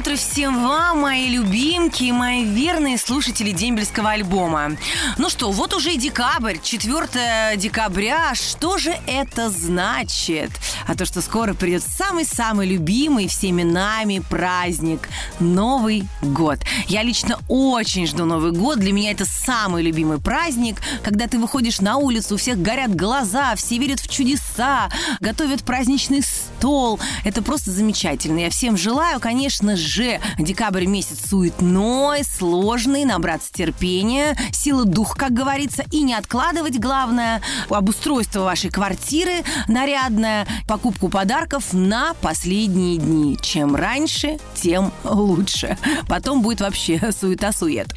утро всем вам, мои любимки, мои верные слушатели дембельского альбома. Ну что, вот уже и декабрь, 4 декабря. Что же это значит? А то, что скоро придет самый-самый любимый всеми нами праздник – Новый год. Я лично очень жду Новый год. Для меня это самый любимый праздник, когда ты выходишь на улицу, у всех горят глаза, все верят в чудеса, готовят праздничный стол. Это просто замечательно. Я всем желаю, конечно же, декабрь месяц суетной, сложный, набраться терпения, силы дух, как говорится, и не откладывать, главное, обустройство вашей квартиры нарядное, покупку подарков на последние дни. Чем раньше, тем лучше. Потом будет вообще суета-сует.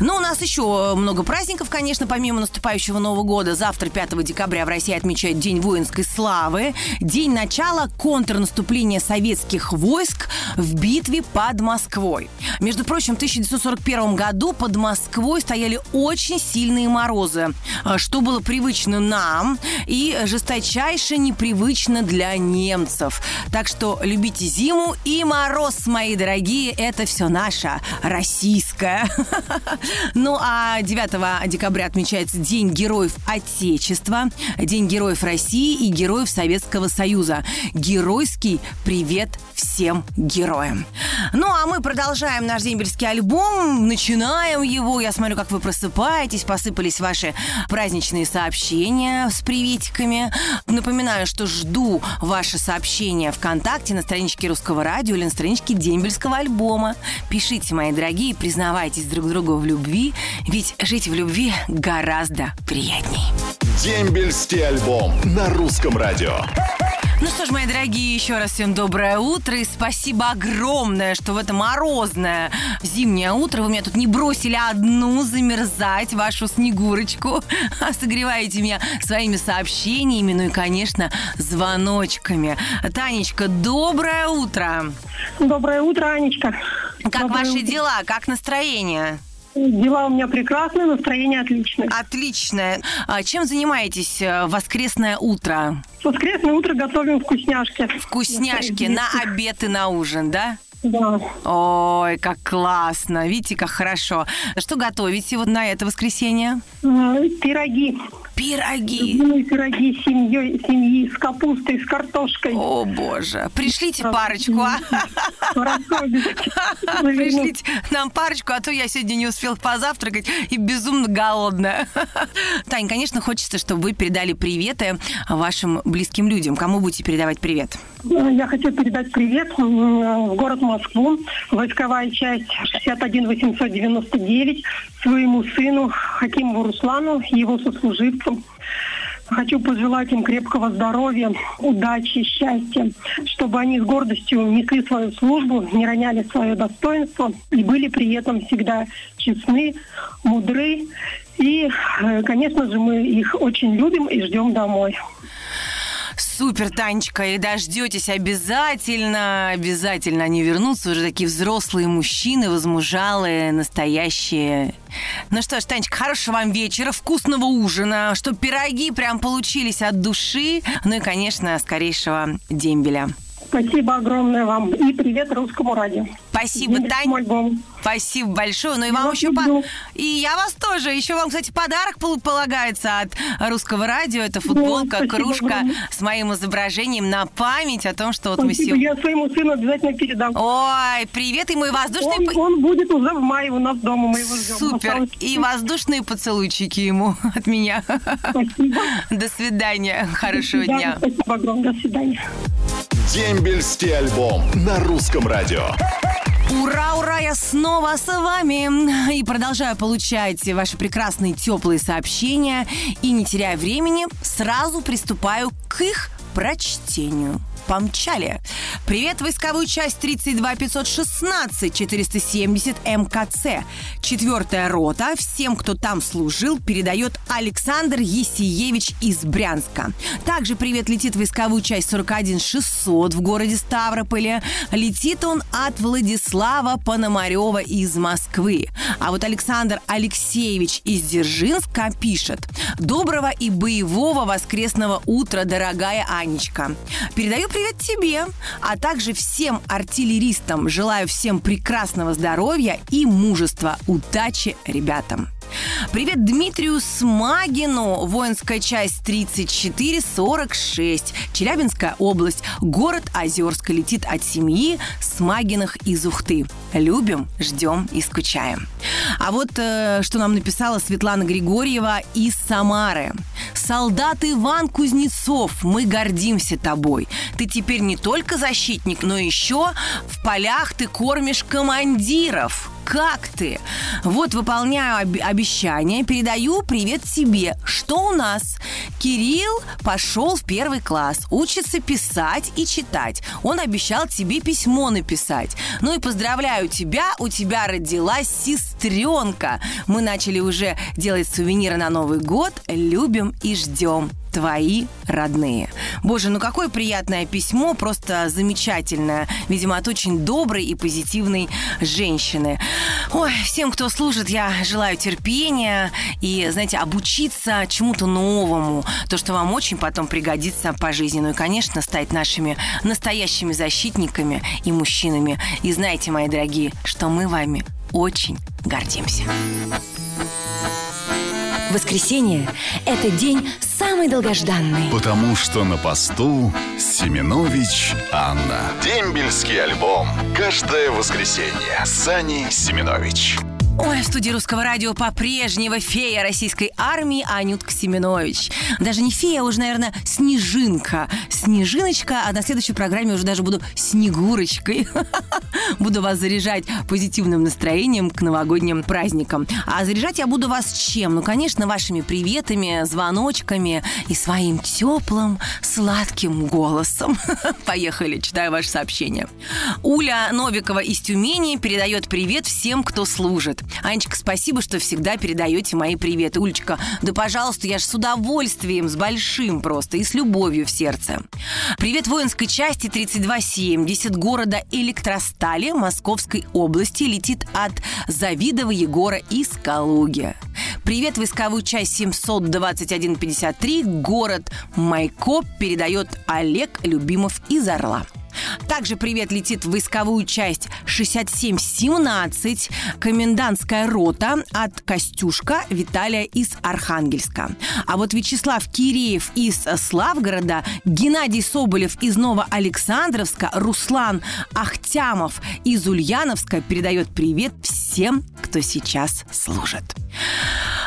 Ну, у нас еще много праздников, конечно, помимо наступающего Нового года. Завтра, 5 декабря, в России отмечают День воинской славы, день начала контрнаступления советских войск в битве под Москвой. Между прочим, в 1941 году под Москвой стояли очень сильные морозы, что было привычно нам и жесточайше непривычно для немцев. Так что любите зиму и мороз, мои дорогие, это все наше, российское. Ну а 9 декабря отмечается День героев Отечества, День героев России и героев Советского Союза. Геройский привет всем героям. Ну а мы продолжаем наш дембельский альбом, начинаем его. Я смотрю, как вы просыпаетесь, посыпались ваши праздничные сообщения с приветиками. Напоминаю, что жду ваши сообщения ВКонтакте на страничке Русского радио или на страничке дембельского альбома. Пишите, мои дорогие, признавайтесь друг другу в любви, ведь жить в любви гораздо приятней. Дембельский альбом на русском радио. Ну что ж, мои дорогие, еще раз всем доброе утро и спасибо огромное, что в это морозное зимнее утро вы меня тут не бросили одну замерзать, вашу снегурочку, а согреваете меня своими сообщениями, ну и, конечно, звоночками. Танечка, доброе утро! Доброе утро, Анечка. Как Доброе ваши утро. дела? Как настроение? Дела у меня прекрасные, настроение отличное. Отлично. А чем занимаетесь э, в воскресное утро? В воскресное утро готовим вкусняшки. Вкусняшки на обед и на ужин, да? Да. Ой, как классно. Видите, как хорошо. Что готовите вот на это воскресенье? Э, Пироги. Пироги. Любимые пироги с семьей, семьи, с капустой, с картошкой. О, боже. Пришлите парочку, а? Пришлите нам парочку, а то я сегодня не успел позавтракать и безумно голодная. Тань, конечно, хочется, чтобы вы передали приветы вашим близким людям. Кому будете передавать привет? Э, Я хочу передать привет в город Москву, войсковая часть 61 899, своему сыну Хакиму Руслану, его сослуживцам. Хочу пожелать им крепкого здоровья, удачи, счастья, чтобы они с гордостью несли свою службу, не роняли свое достоинство и были при этом всегда честны, мудры. И, э, конечно же, мы их очень любим и ждем домой. Супер, Танечка, и дождетесь обязательно, обязательно они вернутся, уже такие взрослые мужчины, возмужалые, настоящие. Ну что ж, Танечка, хорошего вам вечера, вкусного ужина, чтобы пироги прям получились от души, ну и, конечно, скорейшего дембеля. Спасибо огромное вам и привет русскому радио. Спасибо, альбому. Спасибо большое. Ну и Я вам еще... по-. И я вас тоже. Еще вам, кстати, подарок пол- полагается от русского радио. Это футболка, спасибо кружка огромное. с моим изображением на память о том, что вот мы Спасибо. сегодня... Я своему сыну обязательно передам. Ой, привет, и мой воздушный... Он, он будет уже в мае у нас дома, мы его ждем. Супер. Осталось- И воздушные поцелуйчики ему от меня. Спасибо. До свидания. Хорошего Да, дня. Спасибо огромное. До свидания. Дембельский альбом на русском радио. Ура, ура, я снова с вами и продолжаю получать ваши прекрасные теплые сообщения и не теряя времени, сразу приступаю к их прочтению. Помчали. Привет, войсковую часть 32 516 470 МКЦ. Четвертая рота. Всем, кто там служил, передает Александр Есиевич из Брянска. Также привет летит войсковую часть 41 600 в городе Ставрополе. Летит он от Владислава Пономарева из Москвы. А вот Александр Алексеевич из Дзержинска пишет. Доброго и боевого воскресного утра, дорогая Анечка. Передаю привет тебе, а также всем артиллеристам. Желаю всем прекрасного здоровья и мужества. Удачи ребятам. Привет Дмитрию Смагину, воинская часть 3446, Челябинская область, город Озерск летит от семьи Смагиных из Ухты. Любим, ждем и скучаем. А вот э, что нам написала Светлана Григорьева из Самары. Солдат Иван Кузнецов, мы гордимся тобой. Ты теперь не только защитник, но еще в полях ты кормишь командиров как ты? Вот выполняю об- обещание, передаю привет тебе. Что у нас? Кирилл пошел в первый класс, учится писать и читать. Он обещал тебе письмо написать. Ну и поздравляю тебя, у тебя родилась сестренка. Мы начали уже делать сувениры на Новый год. Любим и ждем твои родные. Боже, ну какое приятное письмо, просто замечательное. Видимо, от очень доброй и позитивной женщины. Ой, всем, кто служит, я желаю терпения и, знаете, обучиться чему-то новому, то, что вам очень потом пригодится по жизни. Ну и, конечно, стать нашими настоящими защитниками и мужчинами. И знаете, мои дорогие, что мы вами очень гордимся. Воскресенье – это день самый долгожданный. Потому что на посту Семенович Анна. Дембельский альбом. Каждое воскресенье. Сани Семенович. Ой, в студии русского радио по-прежнему фея российской армии Анютка Семенович. Даже не фея, а уже, наверное, снежинка. Снежиночка, а на следующей программе уже даже буду снегурочкой. Буду вас заряжать позитивным настроением к новогодним праздникам. А заряжать я буду вас чем? Ну, конечно, вашими приветами, звоночками и своим теплым, сладким голосом. Поехали, читаю ваше сообщение. Уля Новикова из Тюмени передает привет всем, кто служит. Анечка, спасибо, что всегда передаете мои приветы. Улечка, да пожалуйста, я же с удовольствием, с большим просто и с любовью в сердце. Привет воинской части 3270 города Электростали Московской области летит от Завидова Егора из Калуги. Привет войсковую часть 72153 город Майкоп передает Олег Любимов из Орла. Также привет летит в войсковую часть 6717, комендантская рота от Костюшка Виталия из Архангельска. А вот Вячеслав Киреев из Славгорода, Геннадий Соболев из Новоалександровска, Руслан Ахтямов из Ульяновска передает привет всем, кто сейчас служит.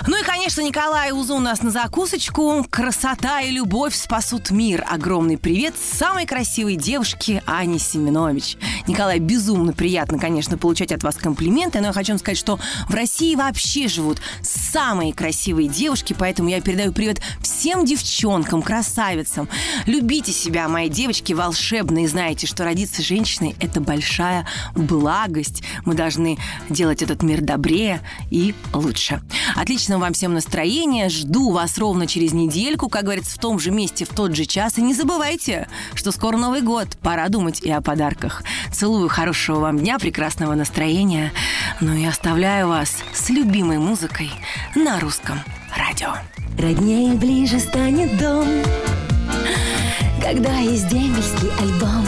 Ну и, конечно, Николай Узу у нас на закусочку. Красота и любовь спасут мир. Огромный привет самой красивой девушке Ане Семенович. Николай, безумно приятно, конечно, получать от вас комплименты, но я хочу вам сказать, что в России вообще живут самые красивые девушки, поэтому я передаю привет всем девчонкам, красавицам. Любите себя, мои девочки, волшебные. Знаете, что родиться женщиной – это большая благость. Мы должны делать этот мир добрее и лучше. Отличного вам всем настроения. Жду вас ровно через недельку, как говорится, в том же месте, в тот же час. И не забывайте, что скоро Новый год. Пора думать и о подарках. Целую, хорошего вам дня, прекрасного настроения. Ну и оставляю вас с любимой музыкой на русском радио. Роднее ближе станет дом, когда есть дембельский альбом.